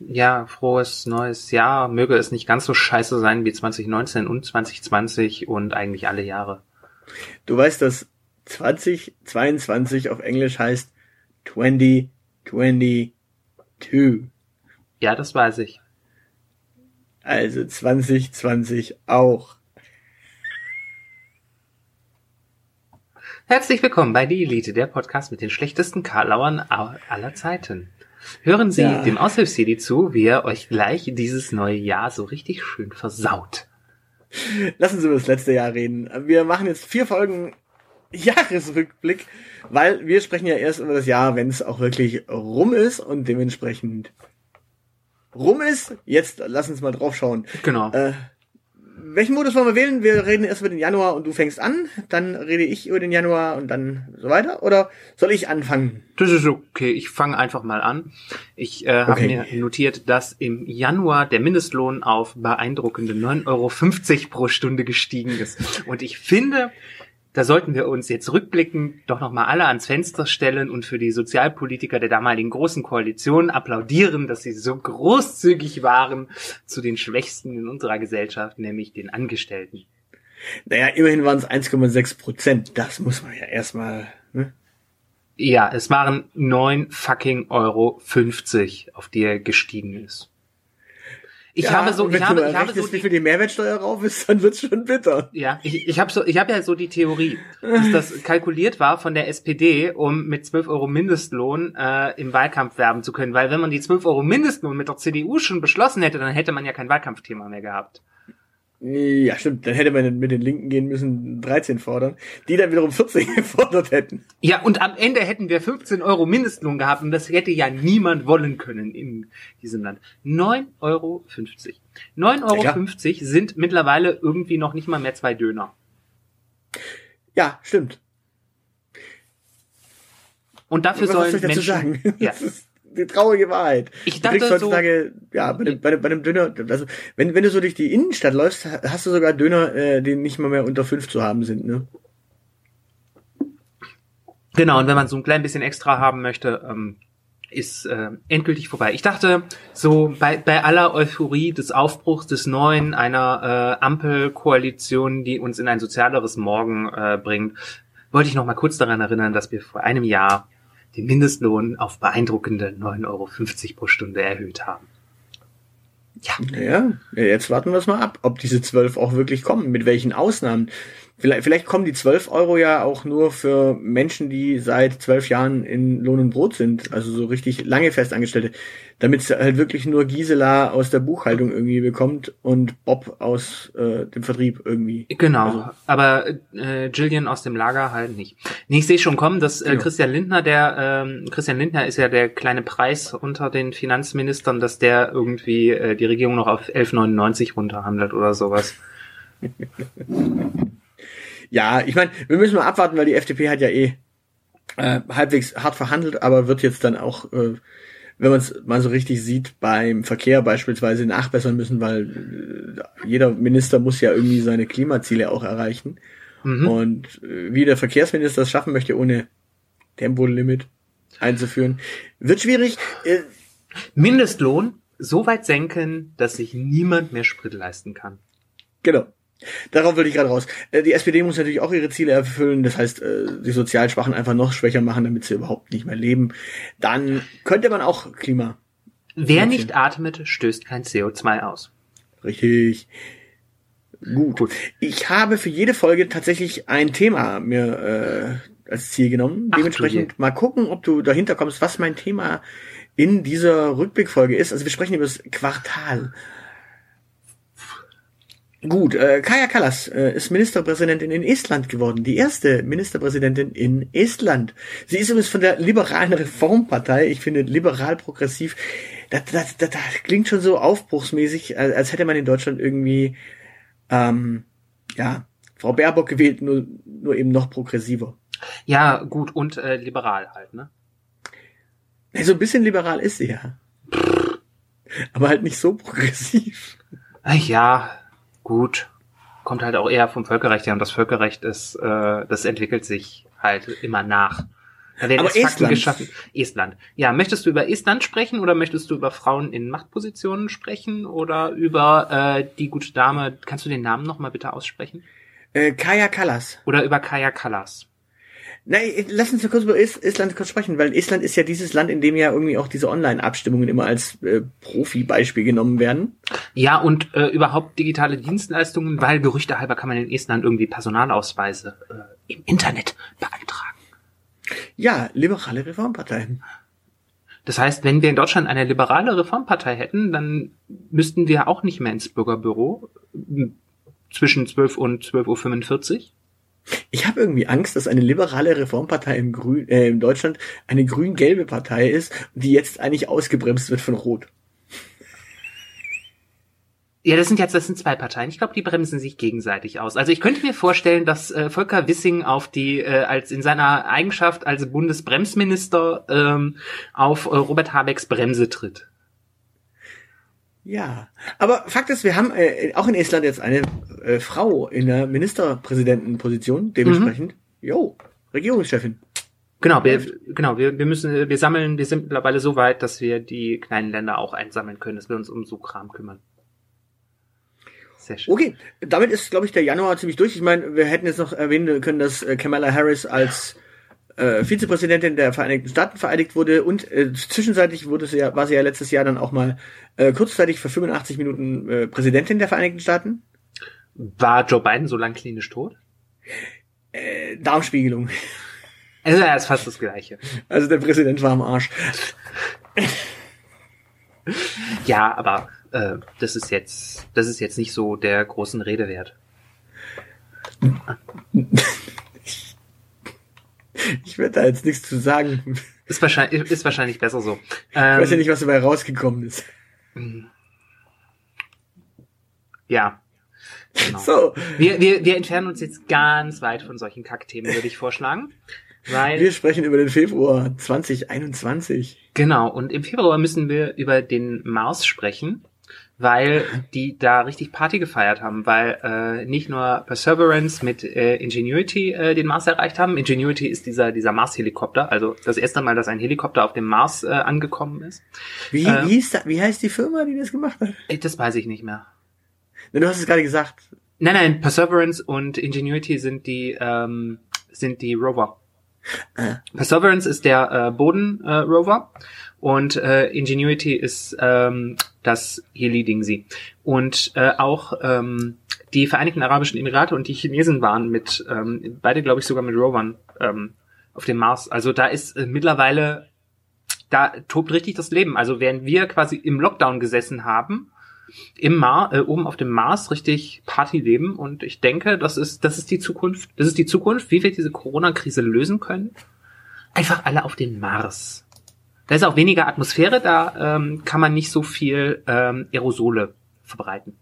Ja, frohes neues Jahr. Möge es nicht ganz so scheiße sein wie 2019 und 2020 und eigentlich alle Jahre. Du weißt, dass 2022 auf Englisch heißt 2022. Ja, das weiß ich. Also 2020 auch. Herzlich willkommen bei Die Elite, der Podcast mit den schlechtesten Karlauern aller Zeiten. Hören Sie Ja. dem Aushilfsjedi zu, wie er euch gleich dieses neue Jahr so richtig schön versaut. Lassen Sie über das letzte Jahr reden. Wir machen jetzt vier Folgen Jahresrückblick, weil wir sprechen ja erst über das Jahr, wenn es auch wirklich rum ist und dementsprechend rum ist. Jetzt lass uns mal drauf schauen. Genau. Äh, welchen Modus wollen wir wählen? Wir reden erst über den Januar und du fängst an, dann rede ich über den Januar und dann so weiter. Oder soll ich anfangen? Das ist okay. Ich fange einfach mal an. Ich äh, habe Okay. mir notiert, dass im Januar der Mindestlohn auf beeindruckende 9,50 Euro pro Stunde gestiegen ist. Und ich finde, da sollten wir uns jetzt rückblickend doch nochmal alle ans Fenster stellen und für die Sozialpolitiker der damaligen großen Koalition applaudieren, dass sie so großzügig waren zu den Schwächsten in unserer Gesellschaft, nämlich den Angestellten. Naja, immerhin waren es 1,6 Prozent. Das muss man ja erstmal. Ne? Ja, es waren 9 fucking Euro 50, auf die er gestiegen ist. Ich ja, habe so, ich habe, ich habe so wie die, viel die Mehrwertsteuer rauf ist, dann wird's schon bitter. ja, ich, ich habe so, ich habe ja so die Theorie, dass das kalkuliert war von der SPD, um mit 12 Euro Mindestlohn äh, im Wahlkampf werben zu können, weil wenn man die 12 Euro Mindestlohn mit der CDU schon beschlossen hätte, dann hätte man ja kein Wahlkampfthema mehr gehabt. Ja, stimmt. Dann hätte man mit den Linken gehen müssen, 13 fordern, die dann wiederum 14 gefordert hätten. Ja, und am Ende hätten wir 15 Euro Mindestlohn gehabt und das hätte ja niemand wollen können in diesem Land. 9,50 Euro. 9,50 Euro Ja, sind mittlerweile irgendwie noch nicht mal mehr zwei Döner. Ja, stimmt. Und dafür Was sollen soll ich dazu Menschen? Ja. Die traurige Wahrheit. Ich Du kriegst dachte so- heutzutage, ja, bei dem, bei dem, bei dem Döner, also, wenn, wenn du so durch die Innenstadt läufst, hast du sogar Döner, äh, die nicht mal mehr unter 5 zu haben sind, ne? Genau, und wenn man so ein klein bisschen extra haben möchte, ähm, ist äh, endgültig vorbei. Ich dachte, so bei, bei aller Euphorie des Aufbruchs des Neuen, einer äh, Ampelkoalition, die uns in ein sozialeres Morgen äh, bringt, wollte ich noch mal kurz daran erinnern, dass wir vor einem Jahr den Mindestlohn auf beeindruckende 9,50 Euro pro Stunde erhöht haben. Ja, jetzt warten wir es mal ab, ob diese 12 auch wirklich kommen, mit welchen Ausnahmen. Vielleicht, vielleicht kommen die 12 Euro ja auch nur für Menschen, die seit zwölf Jahren in Lohn und Brot sind, also so richtig lange Festangestellte, damit es halt wirklich nur Gisela aus der Buchhaltung irgendwie bekommt und Bob aus äh, dem Vertrieb irgendwie. Genau, Also- aber äh, Jillian aus dem Lager halt nicht. Nee, ich sehe schon kommen, dass äh, Genau. Christian Lindner, der ähm, Christian Lindner ist ja der kleine Preis unter den Finanzministern, dass der irgendwie äh, die Regierung noch auf 11,99 runterhandelt oder sowas. Ja, ich meine, wir müssen mal abwarten, weil die FDP hat ja eh äh, halbwegs hart verhandelt, aber wird jetzt dann auch, äh, wenn man es mal so richtig sieht, beim Verkehr beispielsweise nachbessern müssen, weil äh, jeder Minister muss ja irgendwie seine Klimaziele auch erreichen. Mhm. Und äh, wie der Verkehrsminister es schaffen möchte, ohne Tempolimit einzuführen, wird schwierig. Äh, Mindestlohn so weit senken, dass sich niemand mehr Sprit leisten kann. Genau. Darauf will ich gerade raus. Äh, Die SPD muss natürlich auch ihre Ziele erfüllen, das heißt, äh, die sozial Schwachen einfach noch schwächer machen, damit sie überhaupt nicht mehr leben. Dann könnte man auch Klima. Wer nicht atmet, stößt kein CO2 aus. Richtig. Gut. Gut. Ich habe für jede Folge tatsächlich ein Thema mir als Ziel genommen. Ach, Dementsprechend mal gucken, ob du dahinter kommst, was mein Thema in dieser Rückblickfolge ist. Also wir sprechen über das Quartal. Gut, äh, Kaja Kallas äh, ist Ministerpräsidentin in Estland geworden. Die erste Ministerpräsidentin in Estland. Sie ist übrigens von der liberalen Reformpartei. Ich finde liberal-progressiv, das, das, das, das klingt schon so aufbruchsmäßig, als, als hätte man in Deutschland irgendwie, ähm, ja, Frau Baerbock gewählt, nur, nur eben noch progressiver. Ja, gut, und äh, liberal halt, ne? So ein bisschen liberal ist sie ja. Aber halt nicht so progressiv. Ach ja, gut. Kommt halt auch eher vom Völkerrecht her und das Völkerrecht ist, äh, das entwickelt sich halt immer nach. Da werden Aber Estland. geschaffen. Estland. Ja, möchtest du über Estland sprechen oder möchtest du über Frauen in Machtpositionen sprechen oder über äh, die gute Dame, kannst du den Namen nochmal bitte aussprechen? Äh, Kaja Kallas. Oder über Kaya Kallas? Nein, lass uns mal kurz über Is- Estland kurz sprechen, weil Estland ist ja dieses Land, in dem ja irgendwie auch diese Online-Abstimmungen immer als äh, Profi-Beispiel genommen werden. Ja, und äh, überhaupt digitale Dienstleistungen, weil Gerüchte halber kann man in Estland irgendwie Personalausweise äh, im Internet beantragen. Ja, liberale Reformpartei. Das heißt, wenn wir in Deutschland eine liberale Reformpartei hätten, dann müssten wir auch nicht mehr ins Bürgerbüro zwischen 12 und 12.45 Uhr. Ich habe irgendwie Angst, dass eine liberale Reformpartei im Grün, äh, in Deutschland eine grün-gelbe Partei ist, die jetzt eigentlich ausgebremst wird von Rot. Ja, das sind jetzt das sind zwei Parteien. Ich glaube, die bremsen sich gegenseitig aus. Also ich könnte mir vorstellen, dass äh, Volker Wissing auf die äh, als in seiner Eigenschaft als Bundesbremsminister ähm, auf äh, Robert Habecks Bremse tritt. Ja, aber Fakt ist, wir haben äh, auch in Estland jetzt eine äh, Frau in der Ministerpräsidentenposition, dementsprechend, jo, Regierungschefin. Genau, wir, genau, wir, wir müssen, wir sammeln, wir sind mittlerweile so weit, dass wir die kleinen Länder auch einsammeln können, dass wir uns um so Kram kümmern. Sehr schön. Okay, damit ist, glaube ich, der Januar ziemlich durch. Ich meine, wir hätten jetzt noch erwähnen können, dass äh, Kamala Harris als äh, Vizepräsidentin der Vereinigten Staaten vereidigt wurde und äh, zwischenzeitlich wurde sie ja, war sie ja letztes Jahr dann auch mal äh, kurzzeitig für 85 Minuten äh, Präsidentin der Vereinigten Staaten. War Joe Biden so lang klinisch tot? Äh, Darmspiegelung. Also, er ist fast das Gleiche. Also der Präsident war am Arsch. Ja, aber äh, das ist jetzt, das ist jetzt nicht so der großen Rede wert. Ich werde da jetzt nichts zu sagen. Ist wahrscheinlich, ist wahrscheinlich besser so. Ich weiß ja Ähm, nicht, was dabei rausgekommen ist. ja. Genau. So, Wir, wir, wir entfernen uns jetzt ganz weit von solchen Kackthemen, würde ich vorschlagen. Weil, wir sprechen über den Februar 2021. genau, und im Februar müssen wir über den Mars sprechen, weil die da richtig Party gefeiert haben, weil äh, nicht nur Perseverance mit äh, Ingenuity äh, den Mars erreicht haben. Ingenuity ist dieser, dieser Mars-Helikopter, also das erste Mal, dass ein Helikopter auf dem Mars äh, angekommen ist. Wie, Ähm. wie, hieß da, wie heißt die Firma, die das gemacht hat? Äh, Das weiß ich nicht mehr. Du hast es gerade gesagt. Nein, nein, Perseverance und Ingenuity sind die, ähm, sind die Rover. Ah. Perseverance ist der äh, Boden-Rover äh, Rover und äh, Ingenuity ist ähm, das Heli-Dingsi. Und äh, auch ähm, die Vereinigten Arabischen Emirate und die Chinesen waren mit, ähm, beide glaube ich sogar mit Rovern ähm, auf dem Mars. Also da ist äh, mittlerweile, da tobt richtig das Leben. Also während wir quasi im Lockdown gesessen haben, im Mar äh, oben auf dem Mars richtig Party leben und ich denke, das ist das ist die Zukunft. Das ist die Zukunft, wie wir diese Corona-Krise lösen können. Einfach alle auf den Mars. Da ist auch weniger Atmosphäre, da ähm, kann man nicht so viel ähm, Aerosole verbreiten.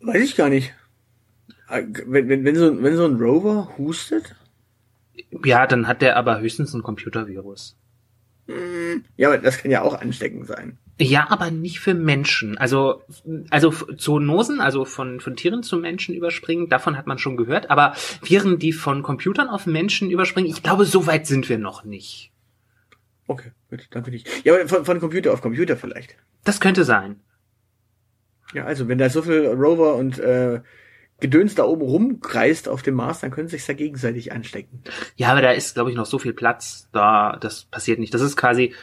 Weiß ich gar nicht. Äh, Wenn, wenn, wenn, so, wenn so ein Rover hustet? Ja, dann hat der aber höchstens ein Computervirus. Ja, aber das kann ja auch ansteckend sein. Ja, aber nicht für Menschen. Also, also Zoonosen, also von, von Tieren zu Menschen überspringen, davon hat man schon gehört. Aber Viren, die von Computern auf Menschen überspringen, ich glaube, so weit sind wir noch nicht. Okay, gut, dann bin ich. Ja, aber von, von Computer auf Computer vielleicht. Das könnte sein. Ja, also wenn da so viel Rover und äh, Gedöns da oben rumkreist auf dem Mars, dann können sie sich da gegenseitig anstecken. Ja, aber da ist, glaube ich, noch so viel Platz. Da, das passiert nicht. Das ist quasi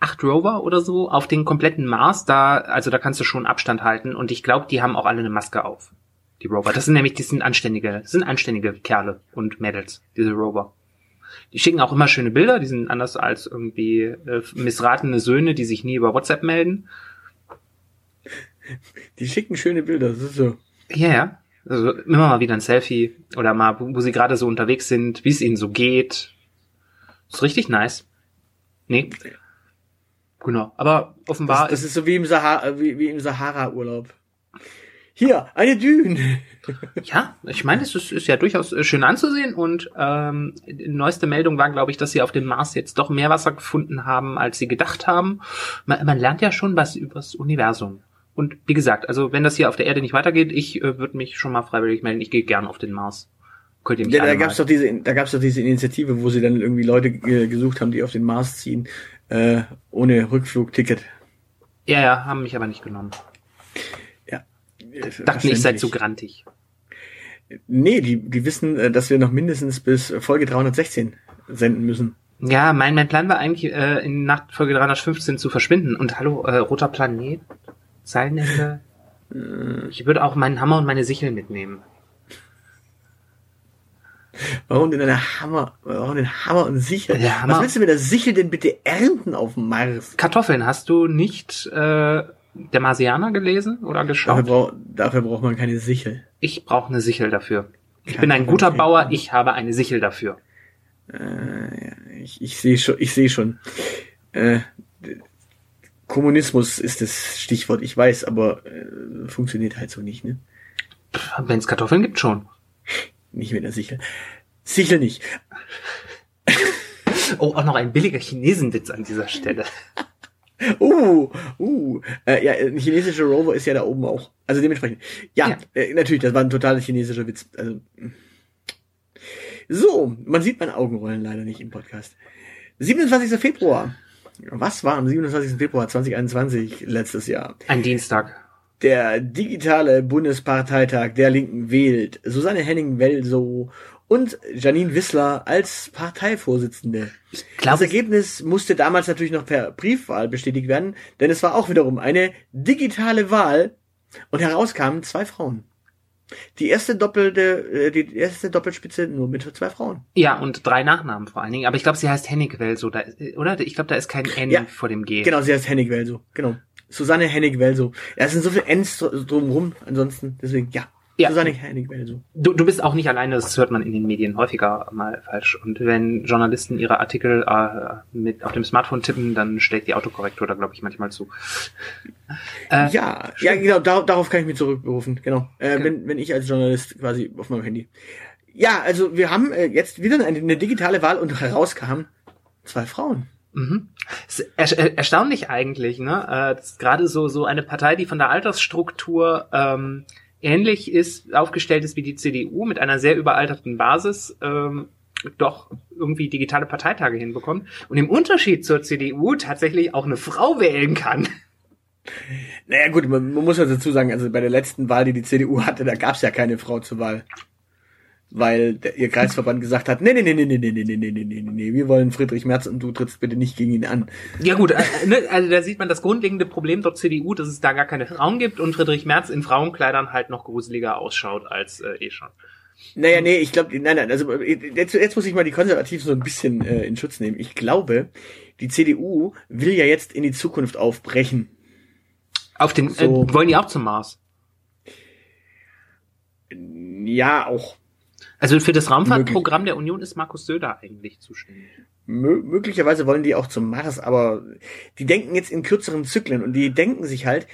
acht Rover oder so auf den kompletten Mars. Da, also da kannst du schon Abstand halten. Und ich glaube, die haben auch alle eine Maske auf. die Rover. Das sind nämlich, die sind anständige, das sind anständige Kerle und Mädels, diese Rover. Die schicken auch immer schöne Bilder, die sind anders als irgendwie äh, missratene Söhne, die sich nie über WhatsApp melden. Die schicken schöne Bilder, das ist so. Ja, ja. Also immer mal wieder ein Selfie oder mal, wo, wo sie gerade so unterwegs sind, wie es ihnen so geht. Ist richtig nice. Nee. Genau. Aber offenbar Das, das ist so wie im Sahara, wie, wie im Sahara-Urlaub. Hier, eine Düne. Ja, ich meine, es ist, ist ja durchaus äh, schön anzusehen und ähm, die neueste Meldung war, glaube ich, dass sie auf dem Mars jetzt doch mehr Wasser gefunden haben, als sie gedacht haben. Man, man lernt ja schon was übers Universum. Und wie gesagt, also wenn das hier auf der Erde nicht weitergeht, ich äh, würde mich schon mal freiwillig melden. Ich gehe gern auf den Mars. Könnt ihr mich Ja, da gab's mal- doch diese, da gab's doch diese Initiative, wo sie dann irgendwie Leute äh, gesucht haben, die auf den Mars ziehen, äh, ohne Rückflugticket. Ja, ja, haben mich aber nicht genommen. Ja. Dachten, ich sei zu Verständlich. grantig. Nee, die, die wissen, äh, dass wir noch mindestens bis Folge 316 senden müssen. Ja, mein, mein Plan war eigentlich, äh, in Nacht Folge 315 zu verschwinden. Und hallo, äh, roter Planet, Zeilenende. Ich würde auch meinen Hammer und meine Sichel mitnehmen. Warum denn eine Hammer, warum denn Hammer und Sichel? Der Hammer- Was willst du mit der Sichel denn bitte ernten auf dem Mars? Kartoffeln, hast du nicht äh, der Marsianer gelesen oder Dafür, geschaut? brauch, dafür braucht man keine Sichel. Ich brauche eine Sichel dafür. Ich Ja, bin ein guter. Bauer, ich habe eine Sichel dafür. Äh, ja, ich ich sehe schon, ich sehe schon. Äh, Kommunismus ist das Stichwort, ich weiß, aber äh, funktioniert halt so nicht, ne? Wenn es Kartoffeln gibt, schon. Nicht mit der Sichel. Sichel nicht. Oh, auch noch ein billiger Chinesenwitz an dieser Stelle. Uh, uh. Äh, ja, ein chinesischer Rover ist ja da oben auch. Also dementsprechend. Ja, Ja. Äh, natürlich, das war ein total chinesischer Witz. Also. So, man sieht meine Augenrollen leider nicht im Podcast. 27. Februar. Was war am 27. Februar 2021 letztes Jahr? Ein Dienstag. Der digitale Bundesparteitag der Linken wählt Susanne Henning-Welsow und Janine Wissler als Parteivorsitzende. Ich Das Ergebnis musste damals natürlich noch per Briefwahl bestätigt werden, denn es war auch wiederum eine digitale Wahl und heraus kamen zwei Frauen. Die erste doppelte, äh, die erste Doppelspitze nur mit zwei Frauen. ja, und drei Nachnamen vor allen Dingen. Aber ich glaube, sie heißt Hennig so, da, oder? Ich glaube, da ist kein N Ja, vor dem G. Genau, sie heißt Hennig Welso. Genau. Susanne Hennig Welso. Ja, es sind so viele Ns drumherum, ansonsten, deswegen, ja. Ja. Susanne Hennig Welso. Du, du bist auch nicht alleine, das hört man in den Medien häufiger mal falsch. Und wenn Journalisten ihre Artikel äh, mit auf dem Smartphone tippen, dann stellt die Autokorrektur da, glaube ich, manchmal zu. Äh, Ja, ja, genau, dar darauf kann ich mich zurückberufen, genau. Äh, Okay. wenn, wenn ich als Journalist quasi auf meinem Handy. Ja, also wir haben äh, jetzt wieder eine, eine digitale Wahl und herauskamen zwei Frauen. Mhm. Er, er, erstaunlich eigentlich, ne? Äh, gerade so so eine Partei, die von der Altersstruktur ähm, ähnlich ist, aufgestellt ist wie die CDU mit einer sehr überalterten Basis, ähm, doch irgendwie digitale Parteitage hinbekommt und im Unterschied zur CDU tatsächlich auch eine Frau wählen kann. Naja gut, man, man muss ja dazu sagen, also bei der letzten Wahl, die die CDU hatte, da gab es ja keine Frau zur Wahl. Weil der, ihr Kreisverband gesagt hat, nee, nee, nee, nee, nee, nee, nee, nee, nee, nee, nee, nee, wir wollen Friedrich Merz und du trittst bitte nicht gegen ihn an. Ja gut, äh, ne, also da sieht man das grundlegende Problem der CDU, dass es da gar keine Frauen gibt und Friedrich Merz in Frauenkleidern halt noch gruseliger ausschaut als äh, eh schon. Naja, nee, ich glaube, nein, nein, also jetzt, jetzt muss ich mal die Konservativen so ein bisschen äh, in Schutz nehmen. Ich glaube, die CDU will ja jetzt in die Zukunft aufbrechen. Auf den So. äh, wollen die auch zum Mars. Ja, auch Also für das Raumfahrtprogramm der Union ist Markus Söder eigentlich zuständig. Mö möglicherweise wollen die auch zum Mars, aber die denken jetzt in kürzeren Zyklen und die denken sich halt,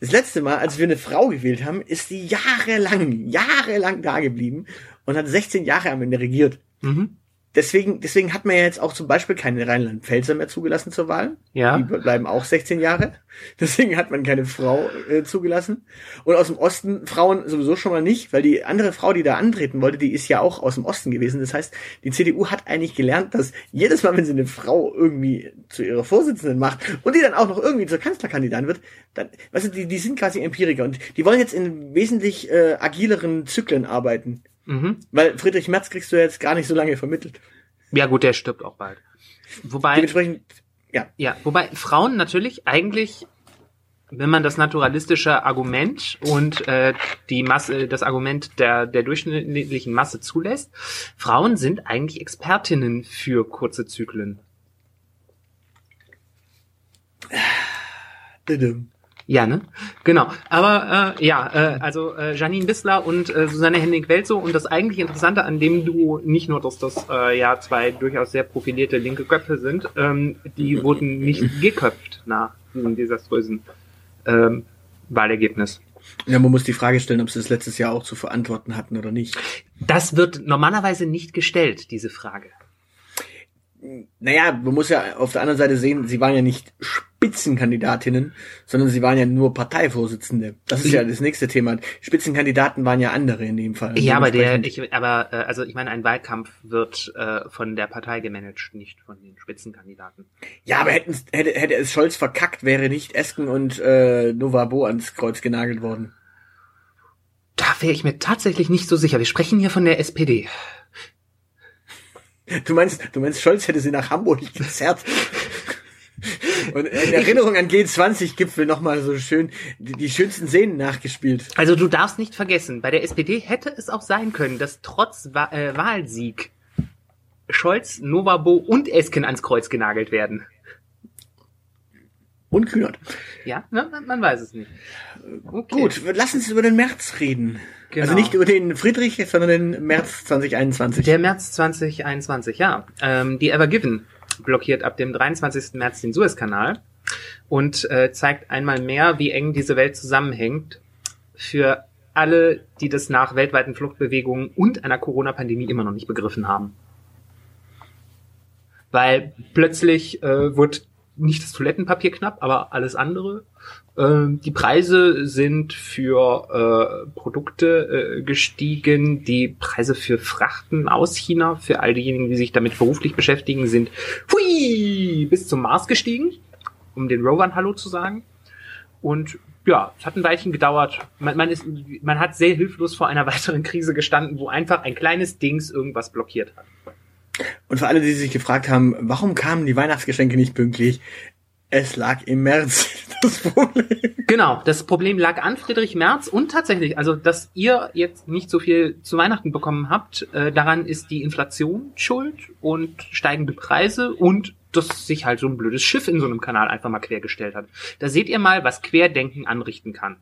das letzte Mal, als wir eine Frau gewählt haben, ist die jahrelang, jahrelang da geblieben und hat 16 Jahre am Ende regiert. Mhm. Deswegen, deswegen hat man ja jetzt auch zum Beispiel keine Rheinland-Pfälzer mehr zugelassen zur Wahl. Ja. Die bleiben auch 16 Jahre. Deswegen hat man keine Frau äh, zugelassen. Und aus dem Osten Frauen sowieso schon mal nicht, weil die andere Frau, die da antreten wollte, die ist ja auch aus dem Osten gewesen. Das heißt, die CDU hat eigentlich gelernt, dass jedes Mal, wenn sie eine Frau irgendwie zu ihrer Vorsitzenden macht und die dann auch noch irgendwie zur Kanzlerkandidatin wird, dann, weißt du, die, die sind quasi Empiriker und die wollen jetzt in wesentlich äh, agileren Zyklen arbeiten. Mhm. Weil Friedrich Merz kriegst du jetzt gar nicht so lange vermittelt. Ja gut, der stirbt auch bald. Wobei, Dementsprechend, ja. ja, wobei Frauen natürlich eigentlich wenn man das naturalistische Argument und äh, die Masse, das Argument der, der durchschnittlichen Masse zulässt, Frauen sind eigentlich Expertinnen für kurze Zyklen. Ja, ne? Genau. Aber äh, ja, äh, also äh, Janine Bissler und äh, Susanne Henning-Welzo und das eigentlich Interessante an dem Duo, nicht nur, dass das äh, ja zwei durchaus sehr profilierte linke Köpfe sind, ähm, die wurden nicht geköpft nach diesem desaströsen ähm, Wahlergebnis. Ja, man muss die Frage stellen, ob sie das letztes Jahr auch zu verantworten hatten oder nicht. Das wird normalerweise nicht gestellt, diese Frage. Naja, man muss ja auf der anderen Seite sehen, sie waren ja nicht Spitzenkandidatinnen, sondern sie waren ja nur Parteivorsitzende. Das ist ja das nächste Thema. Spitzenkandidaten waren ja andere in dem Fall. Ja, aber der, ich, aber äh, also ich meine, ein Wahlkampf wird äh, von der Partei gemanagt, nicht von den Spitzenkandidaten. Ja, aber hätten, hätte, hätte es Scholz verkackt, wäre nicht Esken und äh, Novabo ans Kreuz genagelt worden. Da wäre ich mir tatsächlich nicht so sicher. Wir sprechen hier von der SPD. Du meinst, du meinst, Scholz hätte sie nach Hamburg gezerrt. Und in Erinnerung an G20-Gipfel nochmal so schön die, die, schönsten Szenen nachgespielt. Also du darfst nicht vergessen, bei der SPD hätte es auch sein können, dass trotz Wa äh, Wahlsieg Scholz, Novabo und Esken ans Kreuz genagelt werden. Und Kühnert. Ja, ne, man weiß es nicht. Okay. Gut, lass uns über den März reden. Genau. Also nicht über den Friedrich, sondern den März 2021. Der März 2021, ja. Ähm, die Ever Given blockiert ab dem 23. März den Suezkanal und äh, zeigt einmal mehr, wie eng diese Welt zusammenhängt für alle, die das nach weltweiten Fluchtbewegungen und einer Corona-Pandemie immer noch nicht begriffen haben. Weil plötzlich äh, wird nicht das Toilettenpapier knapp, aber alles andere. Ähm, die Preise sind für äh, Produkte äh, gestiegen. Die Preise für Frachten aus China, für all diejenigen, die sich damit beruflich beschäftigen, sind hui, bis zum Mars gestiegen, um den Rovern Hallo zu sagen. Und ja, es hat ein Weilchen gedauert. Man, man, ist, man hat sehr hilflos vor einer weiteren Krise gestanden, wo einfach ein kleines Dings irgendwas blockiert hat. Und für alle, die sich gefragt haben, warum kamen die Weihnachtsgeschenke nicht pünktlich? Es lag im März das Problem. Genau, das Problem lag an Friedrich Merz und tatsächlich, also dass ihr jetzt nicht so viel zu Weihnachten bekommen habt, äh, daran ist die Inflation schuld und steigende Preise und dass sich halt so ein blödes Schiff in so einem Kanal einfach mal quergestellt hat. Da seht ihr mal, was Querdenken anrichten kann.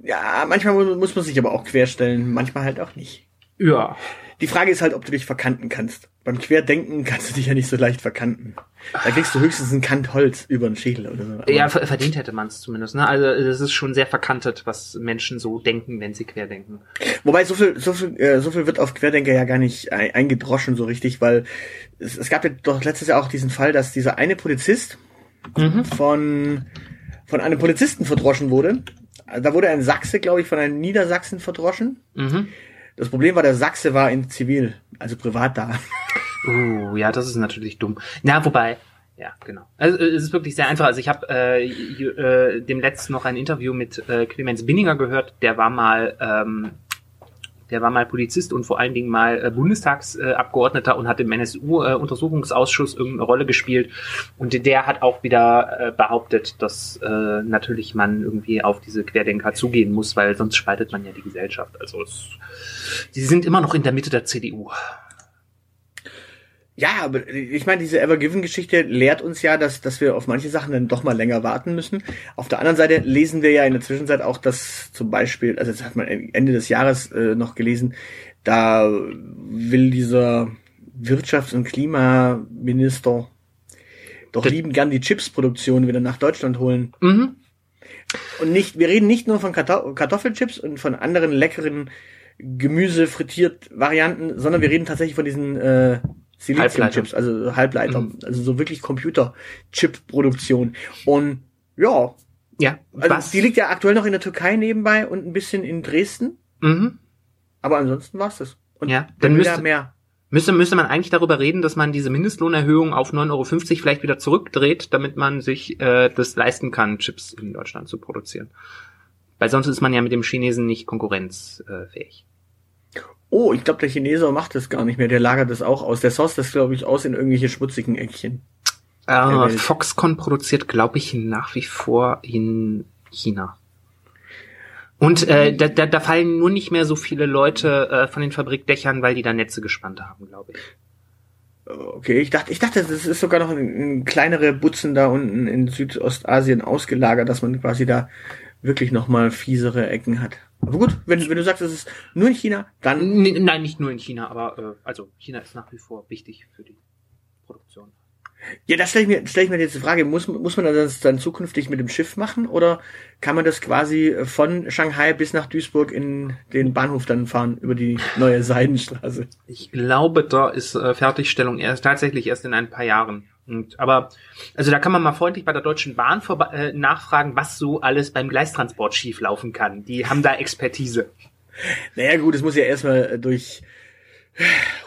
Ja, manchmal muss man sich aber auch querstellen, manchmal halt auch nicht. Ja. Die Frage ist halt, ob du dich verkanten kannst. Beim Querdenken kannst du dich ja nicht so leicht verkanten. Da kriegst du höchstens einen Kant Holz über den Schädel oder so. Aber ja, verdient hätte man es zumindest. Ne? Also es ist schon sehr verkantet, was Menschen so denken, wenn sie querdenken. Wobei so viel, so viel, äh, so viel wird auf Querdenker ja gar nicht eingedroschen so richtig, weil es, es gab ja doch letztes Jahr auch diesen Fall, dass dieser eine Polizist mhm. von von einem Polizisten verdroschen wurde. Da wurde ein Sachse, glaube ich, von einem Niedersachsen verdroschen. Mhm. Das Problem war, der Sachse war in Zivil, also privat da. Uh, ja, das ist natürlich dumm. Na, wobei, ja, genau. Also es ist wirklich sehr einfach. Also ich habe äh, äh, dem letzten noch ein Interview mit äh, Clemens Binninger gehört. Der war mal, ähm, der war mal Polizist und vor allen Dingen mal äh, Bundestagsabgeordneter und hat im NSU-Untersuchungsausschuss irgendeine Rolle gespielt. Und der hat auch wieder äh, behauptet, dass äh, natürlich man irgendwie auf diese Querdenker zugehen muss, weil sonst spaltet man ja die Gesellschaft. Also es, sie sind immer noch in der Mitte der CDU. Ja, aber ich meine, diese Ever-Given-Geschichte lehrt uns ja, dass, dass wir auf manche Sachen dann doch mal länger warten müssen. Auf der anderen Seite lesen wir ja in der Zwischenzeit auch, dass zum Beispiel, also das hat man Ende des Jahres äh, noch gelesen, da will dieser Wirtschafts- und Klimaminister doch das lieben gern die Chipsproduktion wieder nach Deutschland holen. Mhm. Und nicht, wir reden nicht nur von Kartoffelchips und von anderen leckeren Gemüse frittiert Varianten, sondern wir reden tatsächlich von diesen äh, Silizium-Chips, also Halbleiter, mhm. also so wirklich Computer-Chip-Produktion. Und ja, ja, also was? die liegt ja aktuell noch in der Türkei nebenbei und ein bisschen in Dresden. Mhm. Aber ansonsten war's das. Und ja, dann müsste, mehr. Müsste, müsste man eigentlich darüber reden, dass man diese Mindestlohnerhöhung auf 9,50 Euro vielleicht wieder zurückdreht, damit man sich äh, das leisten kann, Chips in Deutschland zu produzieren. Weil sonst ist man ja mit dem Chinesen nicht konkurrenzfähig. Oh, ich glaube, der Chinese macht das gar nicht mehr. Der lagert das auch aus. Der source das, glaube ich, aus in irgendwelche schmutzigen Eckchen. Äh, Foxconn produziert, glaube ich, nach wie vor in China. Und äh, da, da, da fallen nur nicht mehr so viele Leute äh, von den Fabrikdächern, weil die da Netze gespannt haben, glaube ich. Okay, ich dachte, ich dachte, das ist sogar noch ein, ein kleinere Butzen da unten in Südostasien ausgelagert, dass man quasi da wirklich noch mal fiesere Ecken hat. Aber gut, wenn, wenn du sagst, es ist nur in China, dann. N nein, nicht nur in China, aber äh, also China ist nach wie vor wichtig für die Produktion. Ja, das stelle ich mir, stelle ich mir jetzt die Frage, muss, muss man das dann zukünftig mit dem Schiff machen oder kann man das quasi von Shanghai bis nach Duisburg in den Bahnhof dann fahren über die neue Seidenstraße? Ich glaube, da ist äh, Fertigstellung erst tatsächlich erst in ein paar Jahren. Und, aber, also da kann man mal freundlich bei der Deutschen Bahn vor, äh, nachfragen, was so alles beim Gleistransport schieflaufen kann. Die haben da Expertise. Naja gut, es muss ja erstmal durch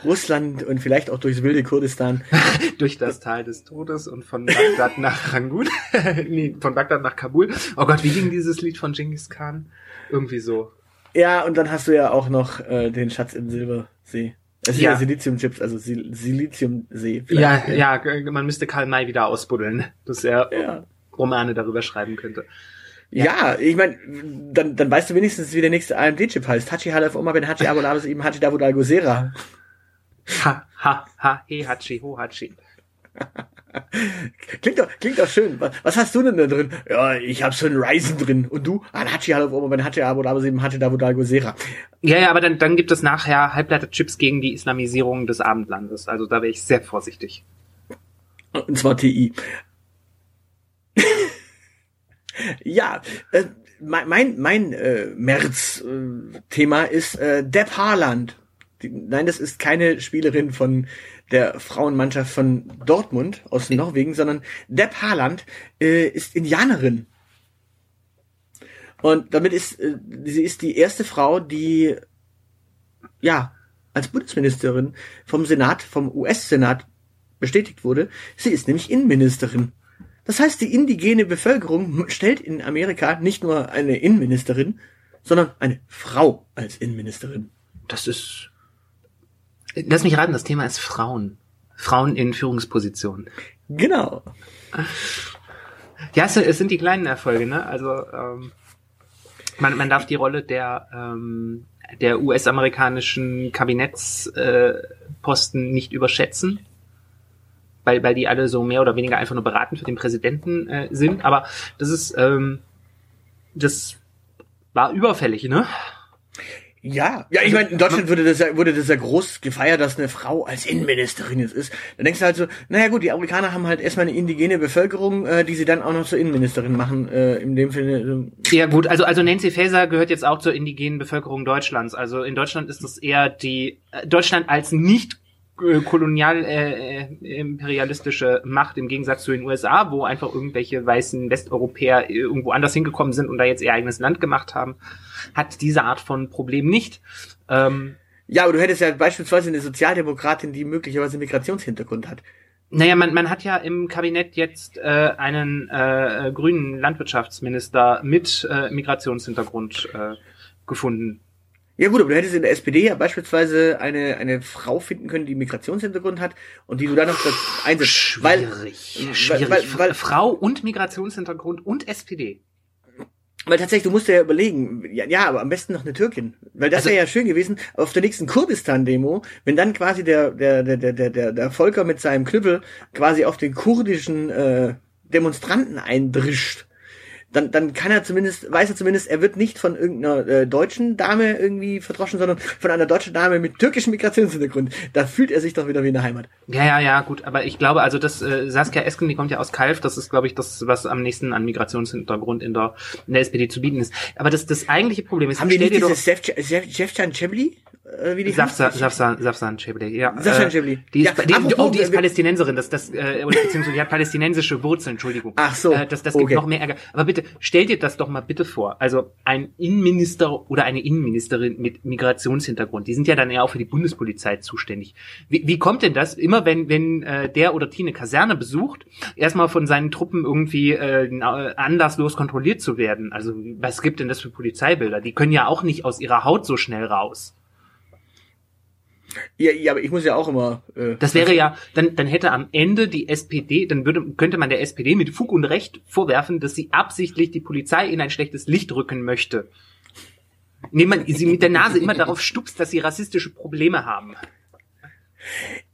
Russland und vielleicht auch durchs wilde Kurdistan. Durch das Tal des Todes und von Bagdad nach Rangoon. nee, von Bagdad nach Kabul. Oh Gott, wie ging dieses Lied von Genghis Khan? Irgendwie so. Ja, und dann hast du ja auch noch äh, den Schatz im Silbersee. Es sind ja, ja Siliziumchips, also Sil Siliziumsee. Ja, ja, man müsste Karl May wieder ausbuddeln, dass er ja. Romane darüber schreiben könnte. Ja, ja ich meine, dann, dann weißt du wenigstens, wie der nächste AMD-Chip heißt. Hachi Halef Oma Ben Hachi Abulabes eben Hachi Davud Gosera. Ha, ha, ha, he Hachi, ho Hachi. klingt doch, klingt doch schön. Was, hast du denn da drin? Ja, ich hab so ein Ryzen drin. Und du? Ah, Hachi Oma Ben Hachi Abulabes eben Hachi Davud Gosera. Ja, ja, aber dann, dann gibt es nachher Halbleiterchips gegen die Islamisierung des Abendlandes. Also da wäre ich sehr vorsichtig. Und zwar TI. Ja, äh, mein, mein äh, März-Thema äh, ist äh, Depp Haaland. Die, nein, das ist keine Spielerin von der Frauenmannschaft von Dortmund aus Norwegen, sondern Depp Haaland äh, ist Indianerin. Und damit ist, äh, sie ist die erste Frau, die, ja, als Bundesministerin vom Senat, vom US-Senat bestätigt wurde. Sie ist nämlich Innenministerin. Das heißt, die indigene Bevölkerung stellt in Amerika nicht nur eine Innenministerin, sondern eine Frau als Innenministerin. Das ist. Lass mich raten, das Thema ist Frauen. Frauen in Führungspositionen. Genau. Ja, es sind die kleinen Erfolge, ne? Also ähm, man, man darf die Rolle der ähm, der US-amerikanischen Kabinettsposten äh, nicht überschätzen weil, weil die alle so mehr oder weniger einfach nur beraten für den Präsidenten äh, sind. Aber das ist, ähm, das war überfällig, ne? Ja, ja, ich meine, in Deutschland wurde das ja, wurde das ja groß gefeiert, dass eine Frau als Innenministerin jetzt ist. Dann denkst du halt so, naja gut, die Amerikaner haben halt erstmal eine indigene Bevölkerung, äh, die sie dann auch noch zur Innenministerin machen, äh, in dem Sinne. Äh, ja gut, also also Nancy Faeser gehört jetzt auch zur indigenen Bevölkerung Deutschlands. Also in Deutschland ist das eher die äh, Deutschland als nicht äh, kolonial äh, äh, imperialistische Macht im Gegensatz zu den USA, wo einfach irgendwelche weißen Westeuropäer irgendwo anders hingekommen sind und da jetzt ihr eigenes Land gemacht haben, hat diese Art von Problem nicht. Ähm, ja, aber du hättest ja beispielsweise eine Sozialdemokratin, die möglicherweise Migrationshintergrund hat. Naja, man, man hat ja im Kabinett jetzt äh, einen äh, grünen Landwirtschaftsminister mit äh, Migrationshintergrund äh, gefunden. Ja gut, aber du hättest in der SPD ja beispielsweise eine, eine Frau finden können, die Migrationshintergrund hat und die du dann noch einsetzt. Schwierig, weil, schwierig. Weil, weil, Frau und Migrationshintergrund und SPD. Weil tatsächlich, du musst ja überlegen, ja, ja, aber am besten noch eine Türkin. Weil das also, wäre ja schön gewesen, auf der nächsten Kurdistan-Demo, wenn dann quasi der, der, der, der, der, der Volker mit seinem Knüppel quasi auf den kurdischen äh, Demonstranten eindrischt dann, dann kann er zumindest, weiß er zumindest, er wird nicht von irgendeiner äh, deutschen Dame irgendwie verdroschen, sondern von einer deutschen Dame mit türkischem Migrationshintergrund. Da fühlt er sich doch wieder wie in der Heimat. Ja, ja, ja, gut, aber ich glaube, also das äh, Saskia Esken, die kommt ja aus Kalf, das ist, glaube ich, das, was am nächsten an Migrationshintergrund in der, in der SPD zu bieten ist. Aber das, das eigentliche Problem ist, haben wir nicht dieses Sefcan Chebli? äh, wie die Safsan, Safsan, Safsan Chebli, ja. Safsan äh, Chebli. Die ist, ja, die, oh, die ist Palästinenserin, das, das, äh, beziehungsweise die hat palästinensische Wurzeln, Entschuldigung. Ach so. Äh, das das okay. gibt noch mehr Ärger. Aber bitte, stell dir das doch mal bitte vor. Also ein Innenminister oder eine Innenministerin mit Migrationshintergrund, die sind ja dann eher auch für die Bundespolizei zuständig. Wie, wie kommt denn das? Immer wenn, wenn äh, der oder die eine Kaserne besucht, erstmal von seinen Truppen irgendwie äh, anlasslos kontrolliert zu werden. Also was gibt denn das für Polizeibilder? Die können ja auch nicht aus ihrer Haut so schnell raus. Ja, ja, aber ich muss ja auch immer. Äh, das wäre ja, dann, dann hätte am Ende die SPD, dann würde, könnte man der SPD mit Fug und Recht vorwerfen, dass sie absichtlich die Polizei in ein schlechtes Licht rücken möchte. Indem man sie mit der Nase immer darauf stupst, dass sie rassistische Probleme haben.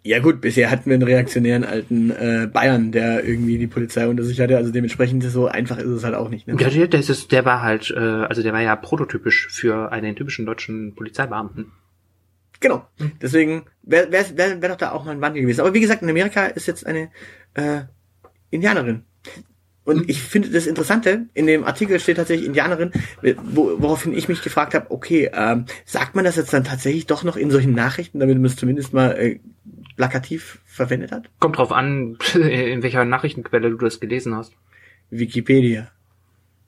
Ja gut, bisher hatten wir einen reaktionären alten äh, Bayern, der irgendwie die Polizei unter sich hatte. Also dementsprechend so einfach ist es halt auch nicht. Ne? Ja, der, der, ist, der war halt, äh, also der war ja prototypisch für einen typischen deutschen Polizeibeamten. Genau. Hm. Deswegen wäre wär, wär, wär doch da auch mal ein Wandel gewesen. Aber wie gesagt, in Amerika ist jetzt eine äh, Indianerin. Und hm. ich finde das Interessante, in dem Artikel steht tatsächlich Indianerin, wo, woraufhin ich mich gefragt habe, okay, ähm, sagt man das jetzt dann tatsächlich doch noch in solchen Nachrichten, damit man es zumindest mal äh, plakativ verwendet hat? Kommt drauf an, in welcher Nachrichtenquelle du das gelesen hast. Wikipedia.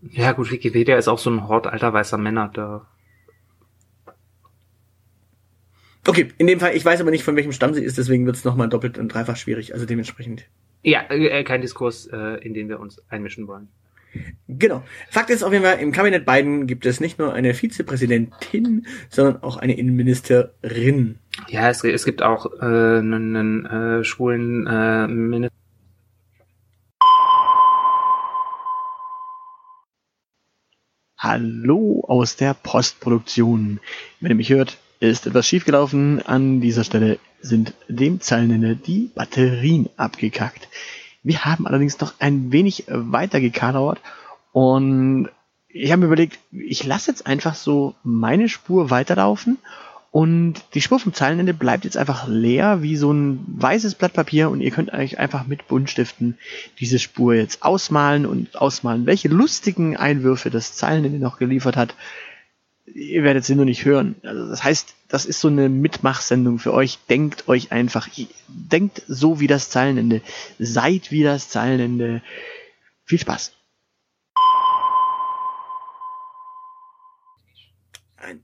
Ja gut, Wikipedia ist auch so ein Hort alter weißer Männer, da Okay, in dem Fall, ich weiß aber nicht, von welchem Stamm sie ist, deswegen wird es nochmal doppelt und dreifach schwierig, also dementsprechend. Ja, äh, kein Diskurs, äh, in den wir uns einmischen wollen. Genau. Fakt ist auf jeden Fall, im Kabinett Biden gibt es nicht nur eine Vizepräsidentin, sondern auch eine Innenministerin. Ja, es, es gibt auch äh, einen, einen äh, schwulen äh, Minister. Hallo aus der Postproduktion. Wenn ihr mich hört, ist etwas schiefgelaufen. An dieser Stelle sind dem Zeilenende die Batterien abgekackt. Wir haben allerdings noch ein wenig weiter gekadert und ich habe mir überlegt, ich lasse jetzt einfach so meine Spur weiterlaufen und die Spur vom Zeilenende bleibt jetzt einfach leer wie so ein weißes Blatt Papier und ihr könnt euch einfach mit Buntstiften diese Spur jetzt ausmalen und ausmalen, welche lustigen Einwürfe das Zeilenende noch geliefert hat ihr werdet sie nur nicht hören. Also das heißt, das ist so eine Mitmachsendung für euch. Denkt euch einfach, denkt so wie das Zeilenende, seid wie das Zeilenende. Viel Spaß. Ein,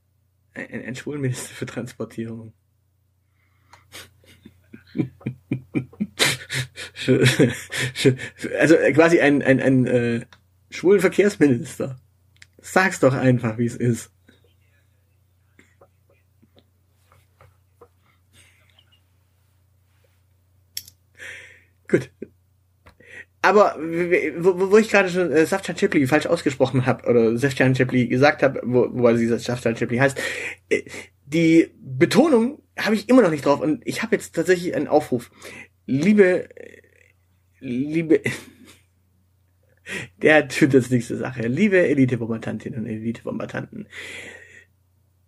ein, ein Schwulminister für Transportierung. also quasi ein, ein, ein äh, schwulen Verkehrsminister. Sag's doch einfach, wie es ist. Gut. Aber wo, wo ich gerade schon äh, Safchan Chipli falsch ausgesprochen habe oder Safchan Chipli gesagt habe, wo, wo also dieser Safchan Chipli heißt, äh, die Betonung habe ich immer noch nicht drauf und ich habe jetzt tatsächlich einen Aufruf. Liebe, liebe, der tut das nächste Sache. Liebe Elite-Bombardantinnen und Elite-Bombardanten,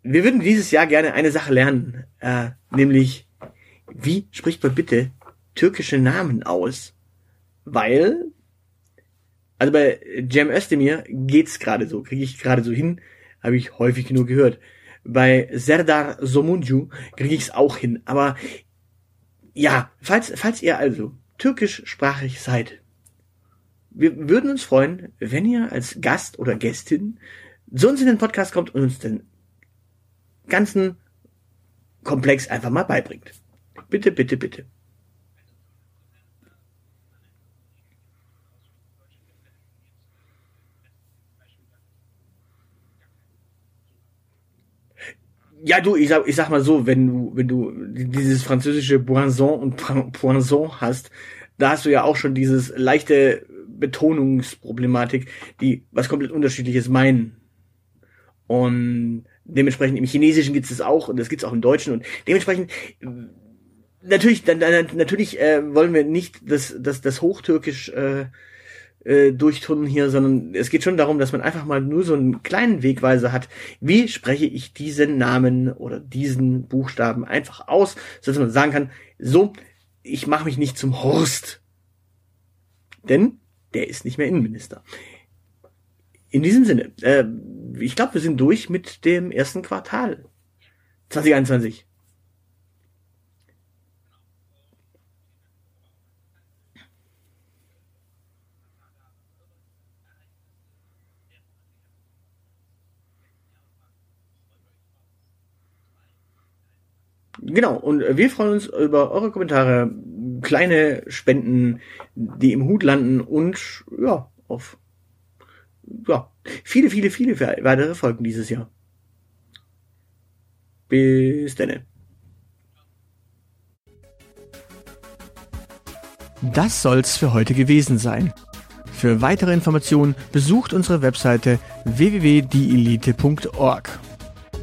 wir würden dieses Jahr gerne eine Sache lernen, äh, nämlich wie spricht man bitte türkische Namen aus, weil, also bei Cem Özdemir geht's gerade so, kriege ich gerade so hin, habe ich häufig genug gehört. Bei Serdar Somuncu kriege ich es auch hin, aber ja, falls, falls ihr also türkischsprachig seid, wir würden uns freuen, wenn ihr als Gast oder Gästin zu uns in den Podcast kommt und uns den ganzen Komplex einfach mal beibringt. Bitte, bitte, bitte. Ja, du, ich sag, ich sag mal so, wenn du, wenn du dieses französische Poinson und Poinson hast, da hast du ja auch schon dieses leichte Betonungsproblematik, die was komplett unterschiedliches meinen. Und dementsprechend im Chinesischen gibt es auch und das gibt es auch im Deutschen und dementsprechend natürlich, dann, dann natürlich äh, wollen wir nicht das, das, das Hochtürkisch äh, äh, durchtunnen hier, sondern es geht schon darum, dass man einfach mal nur so einen kleinen Wegweiser hat. Wie spreche ich diesen Namen oder diesen Buchstaben einfach aus, sodass man sagen kann, so, ich mache mich nicht zum Horst. Denn der ist nicht mehr Innenminister. In diesem Sinne, äh, ich glaube, wir sind durch mit dem ersten Quartal 2021. Genau, und wir freuen uns über eure Kommentare, kleine Spenden, die im Hut landen und ja, auf ja, viele, viele, viele weitere Folgen dieses Jahr. Bis dann. Das soll's für heute gewesen sein. Für weitere Informationen besucht unsere Webseite www.dielite.org.